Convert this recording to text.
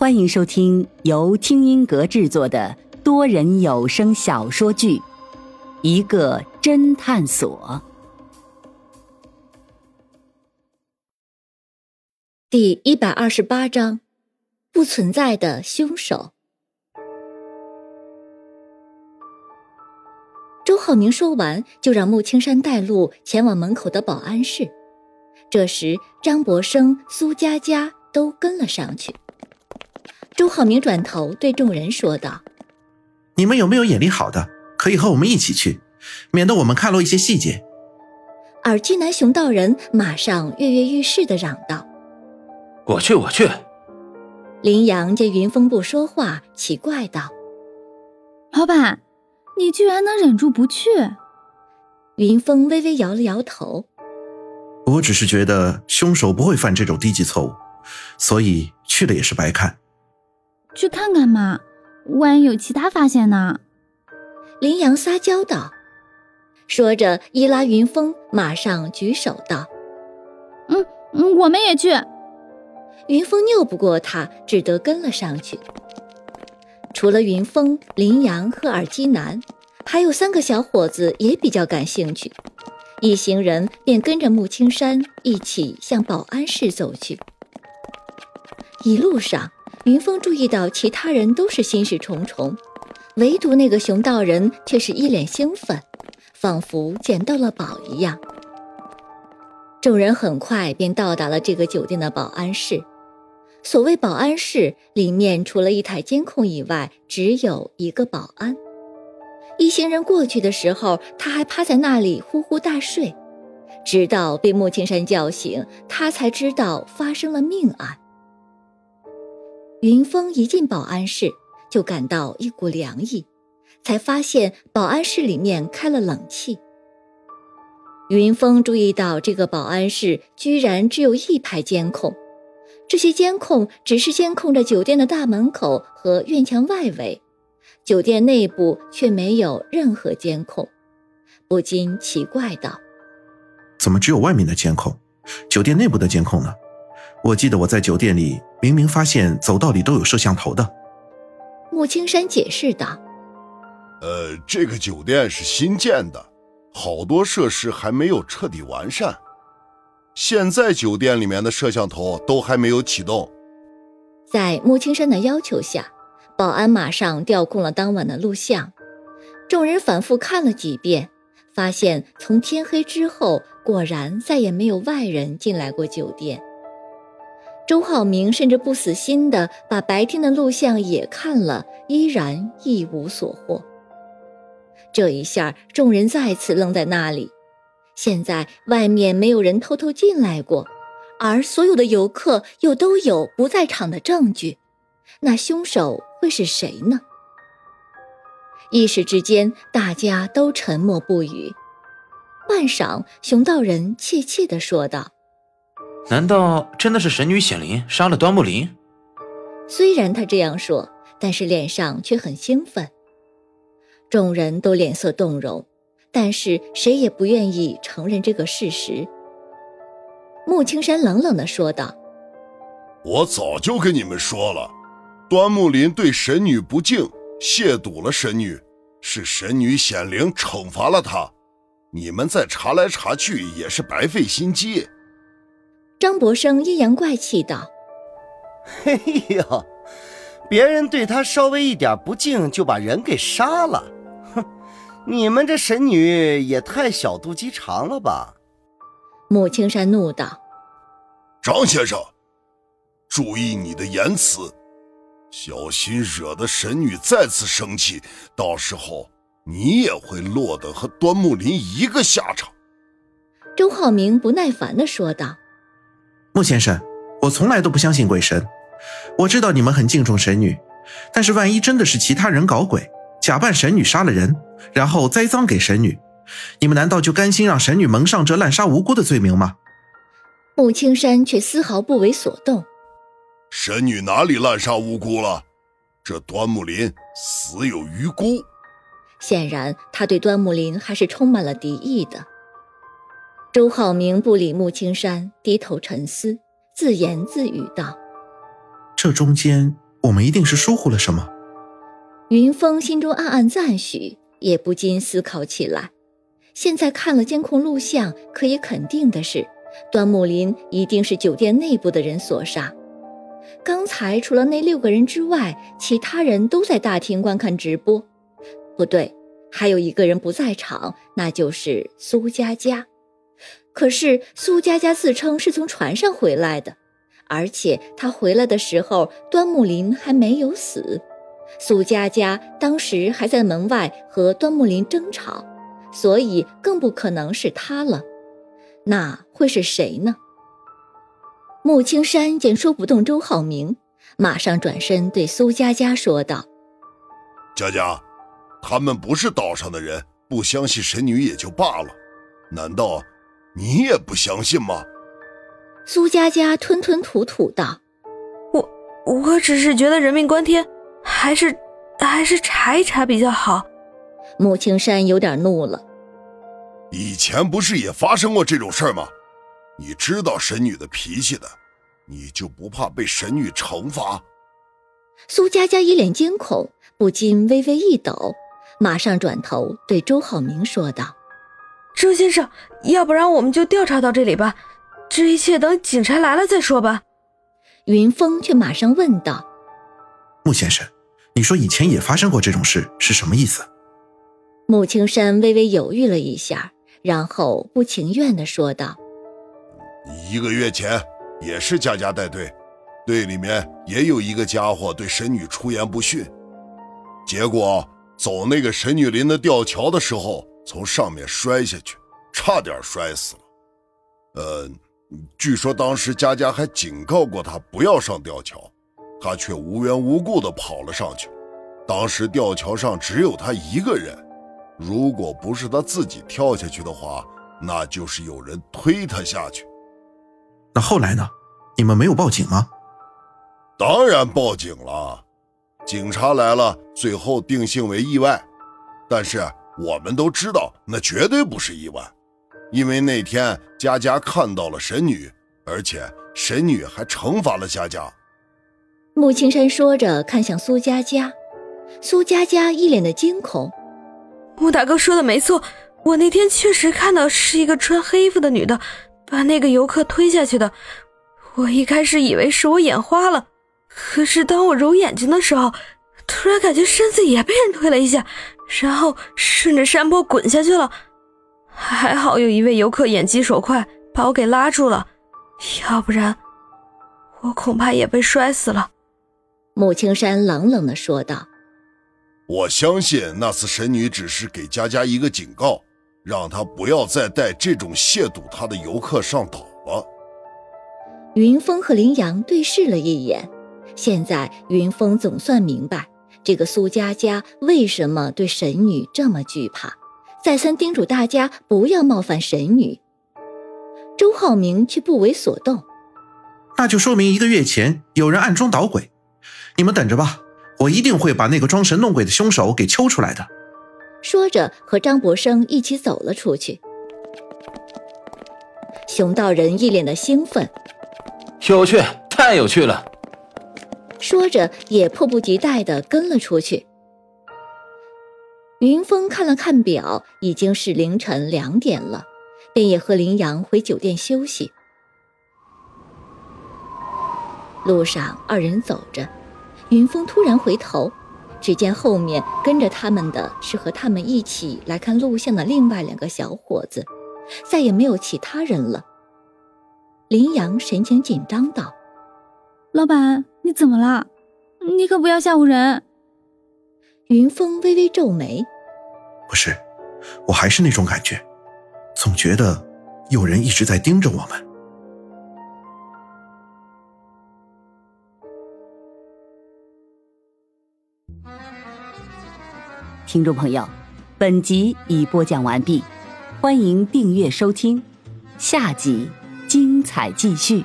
欢迎收听由听音阁制作的多人有声小说剧《一个侦探所》第一百二十八章：不存在的凶手。周浩明说完，就让穆青山带路前往门口的保安室。这时，张博生、苏佳佳都跟了上去。周浩明转头对众人说道：“你们有没有眼力好的，可以和我们一起去，免得我们看漏一些细节。”而巨男熊道人马上跃跃欲试的嚷道：“我去，我去！”林阳见云峰不说话，奇怪道：“老板，你居然能忍住不去？”云峰微微摇了摇头：“我只是觉得凶手不会犯这种低级错误，所以去了也是白看。”去看看嘛，万一有其他发现呢？林阳撒娇道，说着一拉云峰，马上举手道：“嗯嗯，我们也去。”云峰拗不过他，只得跟了上去。除了云峰、林阳和耳机男，还有三个小伙子也比较感兴趣，一行人便跟着穆青山一起向保安室走去。一路上。云峰注意到其他人都是心事重重，唯独那个熊道人却是一脸兴奋，仿佛捡到了宝一样。众人很快便到达了这个酒店的保安室。所谓保安室，里面除了一台监控以外，只有一个保安。一行人过去的时候，他还趴在那里呼呼大睡，直到被穆青山叫醒，他才知道发生了命案。云峰一进保安室，就感到一股凉意，才发现保安室里面开了冷气。云峰注意到这个保安室居然只有一排监控，这些监控只是监控着酒店的大门口和院墙外围，酒店内部却没有任何监控，不禁奇怪道：“怎么只有外面的监控，酒店内部的监控呢？”我记得我在酒店里明明发现走道里都有摄像头的。穆青山解释道：“呃，这个酒店是新建的，好多设施还没有彻底完善。现在酒店里面的摄像头都还没有启动。”在穆青山的要求下，保安马上调控了当晚的录像。众人反复看了几遍，发现从天黑之后，果然再也没有外人进来过酒店。周浩明甚至不死心的把白天的录像也看了，依然一无所获。这一下，众人再次愣在那里。现在外面没有人偷偷进来过，而所有的游客又都有不在场的证据，那凶手会是谁呢？一时之间，大家都沉默不语。半晌，熊道人怯怯地说道。难道真的是神女显灵杀了端木林？虽然他这样说，但是脸上却很兴奋。众人都脸色动容，但是谁也不愿意承认这个事实。穆青山冷冷的说道：“我早就跟你们说了，端木林对神女不敬，亵渎了神女，是神女显灵惩罚了他。你们再查来查去也是白费心机。”张博生阴阳怪气道：“嘿呦，别人对他稍微一点不敬，就把人给杀了。哼，你们这神女也太小肚鸡肠了吧！”穆青山怒道：“张先生，注意你的言辞，小心惹得神女再次生气，到时候你也会落得和端木林一个下场。”周浩明不耐烦的说道。穆先生，我从来都不相信鬼神。我知道你们很敬重神女，但是万一真的是其他人搞鬼，假扮神女杀了人，然后栽赃给神女，你们难道就甘心让神女蒙上这滥杀无辜的罪名吗？穆青山却丝毫不为所动。神女哪里滥杀无辜了？这端木林死有余辜。显然，他对端木林还是充满了敌意的。周浩明不理穆青山，低头沉思，自言自语道：“这中间我们一定是疏忽了什么。云峰心中暗暗赞许，也不禁思考起来。现在看了监控录像，可以肯定的是，端木林一定是酒店内部的人所杀。刚才除了那六个人之外，其他人都在大厅观看直播。不对，还有一个人不在场，那就是苏佳佳。可是苏佳佳自称是从船上回来的，而且她回来的时候，端木林还没有死。苏佳佳当时还在门外和端木林争吵，所以更不可能是他了。那会是谁呢？穆青山见说不动周浩明，马上转身对苏佳佳说道：“佳佳，他们不是岛上的人，不相信神女也就罢了，难道你也不相信吗？”苏佳佳吞吞吐吐道：“我我只是觉得人命关天，还是还是查一查比较好。”穆青山有点怒了：“以前不是也发生过这种事儿吗？”你知道神女的脾气的，你就不怕被神女惩罚？苏佳佳一脸惊恐，不禁微微一抖，马上转头对周浩明说道：“周先生，要不然我们就调查到这里吧，这一切等警察来了再说吧。”云峰却马上问道：“穆先生，你说以前也发生过这种事，是什么意思？”穆青山微微犹豫了一下，然后不情愿的说道。一个月前，也是佳佳带队，队里面也有一个家伙对神女出言不逊，结果走那个神女林的吊桥的时候，从上面摔下去，差点摔死了。呃，据说当时佳佳还警告过他不要上吊桥，他却无缘无故的跑了上去。当时吊桥上只有他一个人，如果不是他自己跳下去的话，那就是有人推他下去。那后来呢？你们没有报警吗？当然报警了，警察来了，最后定性为意外。但是我们都知道，那绝对不是意外，因为那天佳佳看到了神女，而且神女还惩罚了佳佳。穆青山说着，看向苏佳佳，苏佳佳一脸的惊恐。穆大哥说的没错，我那天确实看到是一个穿黑衣服的女的。把那个游客推下去的，我一开始以为是我眼花了，可是当我揉眼睛的时候，突然感觉身子也被人推了一下，然后顺着山坡滚下去了。还好有一位游客眼疾手快，把我给拉住了，要不然我恐怕也被摔死了。穆青山冷冷的说道：“我相信那次神女只是给佳佳一个警告。”让她不要再带这种亵渎她的游客上岛了。云峰和林阳对视了一眼，现在云峰总算明白这个苏佳佳为什么对神女这么惧怕，再三叮嘱大家不要冒犯神女。周浩明却不为所动，那就说明一个月前有人暗中捣鬼。你们等着吧，我一定会把那个装神弄鬼的凶手给揪出来的。说着，和张博生一起走了出去。熊道人一脸的兴奋，有趣，太有趣了。说着，也迫不及待的跟了出去。云峰看了看表，已经是凌晨两点了，便也和林阳回酒店休息。路上，二人走着，云峰突然回头。只见后面跟着他们的是和他们一起来看录像的另外两个小伙子，再也没有其他人了。林阳神情紧张道：“老板，你怎么了？你可不要吓唬人。”云峰微微皱眉：“不是，我还是那种感觉，总觉得有人一直在盯着我们。”听众朋友，本集已播讲完毕，欢迎订阅收听，下集精彩继续。